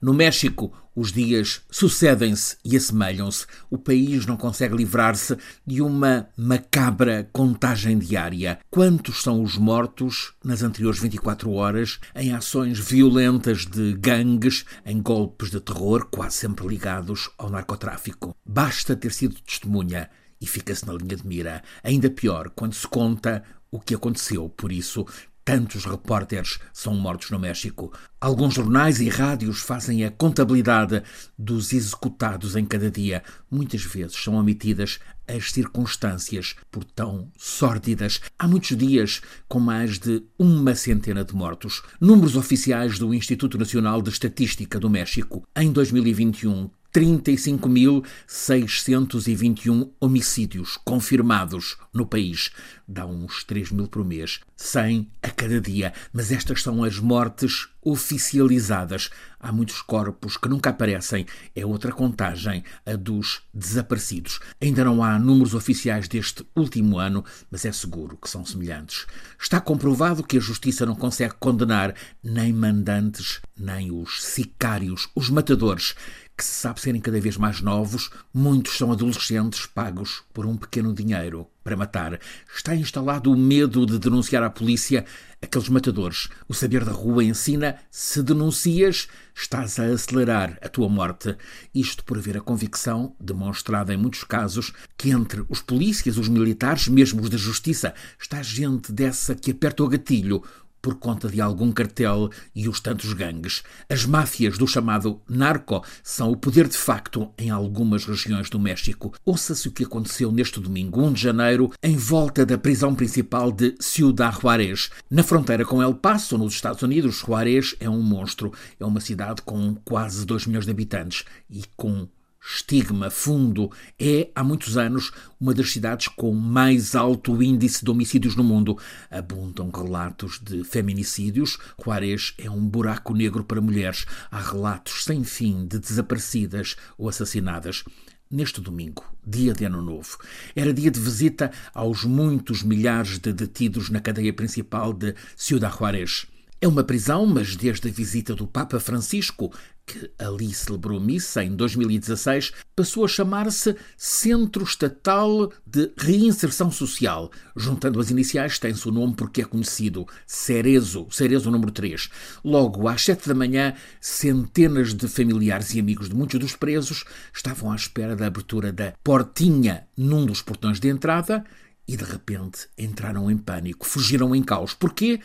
No México, os dias sucedem-se e assemelham-se. O país não consegue livrar-se de uma macabra contagem diária. Quantos são os mortos nas anteriores 24 horas em ações violentas de gangues, em golpes de terror, quase sempre ligados ao narcotráfico? Basta ter sido testemunha e fica-se na linha de mira. Ainda pior quando se conta o que aconteceu. Por isso, Tantos repórteres são mortos no México. Alguns jornais e rádios fazem a contabilidade dos executados em cada dia. Muitas vezes são omitidas as circunstâncias por tão sórdidas. Há muitos dias com mais de uma centena de mortos. Números oficiais do Instituto Nacional de Estatística do México. Em 2021, 35.621 homicídios confirmados no país. Dá uns 3 mil por mês, 100 a cada dia. Mas estas são as mortes oficializadas. Há muitos corpos que nunca aparecem. É outra contagem, a dos desaparecidos. Ainda não há números oficiais deste último ano, mas é seguro que são semelhantes. Está comprovado que a justiça não consegue condenar nem mandantes, nem os sicários, os matadores que se sabe serem cada vez mais novos, muitos são adolescentes pagos por um pequeno dinheiro para matar. Está instalado o medo de denunciar à polícia aqueles matadores. O saber da rua ensina: se denuncias, estás a acelerar a tua morte. Isto por haver a convicção, demonstrada em muitos casos, que entre os polícias, os militares, mesmo os da justiça, está gente dessa que aperta o gatilho por conta de algum cartel e os tantos gangues. As máfias do chamado narco são o poder de facto em algumas regiões do México. Ouça-se o que aconteceu neste domingo, 1 de janeiro, em volta da prisão principal de Ciudad Juárez. Na fronteira com El Paso, nos Estados Unidos, Juárez é um monstro. É uma cidade com quase 2 milhões de habitantes e com estigma fundo, é, há muitos anos, uma das cidades com mais alto índice de homicídios no mundo. Abundam relatos de feminicídios. Juarez é um buraco negro para mulheres. Há relatos sem fim de desaparecidas ou assassinadas. Neste domingo, dia de Ano Novo, era dia de visita aos muitos milhares de detidos na cadeia principal de Ciudad Juárez. É uma prisão, mas desde a visita do Papa Francisco, que ali celebrou missa em 2016, passou a chamar-se Centro Estatal de Reinserção Social. Juntando as iniciais, tem-se o nome porque é conhecido Cerezo, Cerezo número 3. Logo, às sete da manhã, centenas de familiares e amigos de muitos dos presos estavam à espera da abertura da portinha num dos portões de entrada e de repente entraram em pânico, fugiram em caos. Porquê?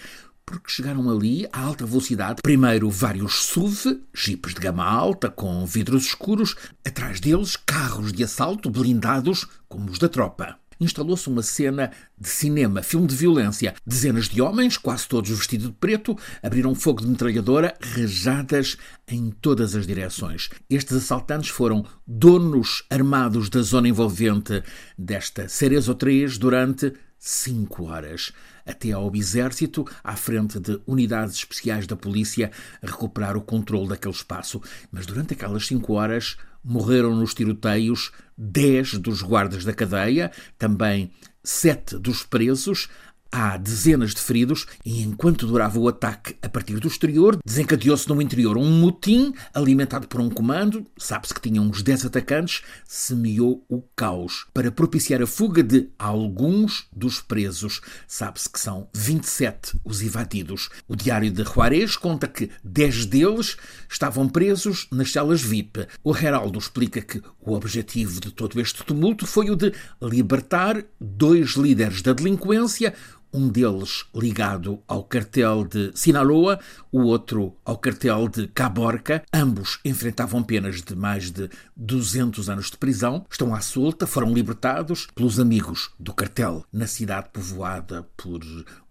Porque chegaram ali a alta velocidade. Primeiro vários SUV, jipes de gama alta com vidros escuros, atrás deles carros de assalto blindados como os da tropa. Instalou-se uma cena de cinema, filme de violência. Dezenas de homens, quase todos vestidos de preto, abriram fogo de metralhadora, rajadas em todas as direções. Estes assaltantes foram donos armados da zona envolvente desta Cerezo 3 durante cinco horas, até ao exército, à frente de unidades especiais da polícia, a recuperar o controle daquele espaço. Mas durante aquelas cinco horas morreram nos tiroteios dez dos guardas da cadeia, também sete dos presos, Há dezenas de feridos e, enquanto durava o ataque a partir do exterior, desencadeou-se no interior um motim alimentado por um comando, sabe-se que tinha uns 10 atacantes, semeou o caos para propiciar a fuga de alguns dos presos. Sabe-se que são 27 os evadidos. O Diário de Juarez conta que 10 deles estavam presos nas celas VIP. O Heraldo explica que o objetivo de todo este tumulto foi o de libertar dois líderes da delinquência, um deles ligado ao cartel de Sinaloa, o outro ao cartel de Caborca. Ambos enfrentavam penas de mais de 200 anos de prisão, estão à solta, foram libertados pelos amigos do cartel na cidade povoada por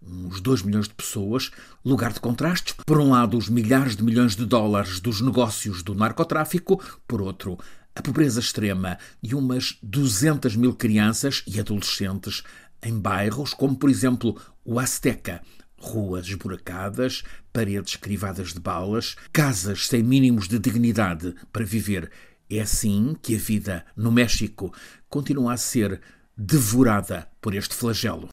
uns 2 milhões de pessoas, lugar de contrastes. Por um lado, os milhares de milhões de dólares dos negócios do narcotráfico, por outro, a pobreza extrema e umas 200 mil crianças e adolescentes em bairros como, por exemplo, o Azteca, ruas esburacadas, paredes crivadas de balas, casas sem mínimos de dignidade para viver. É assim que a vida no México continua a ser devorada por este flagelo.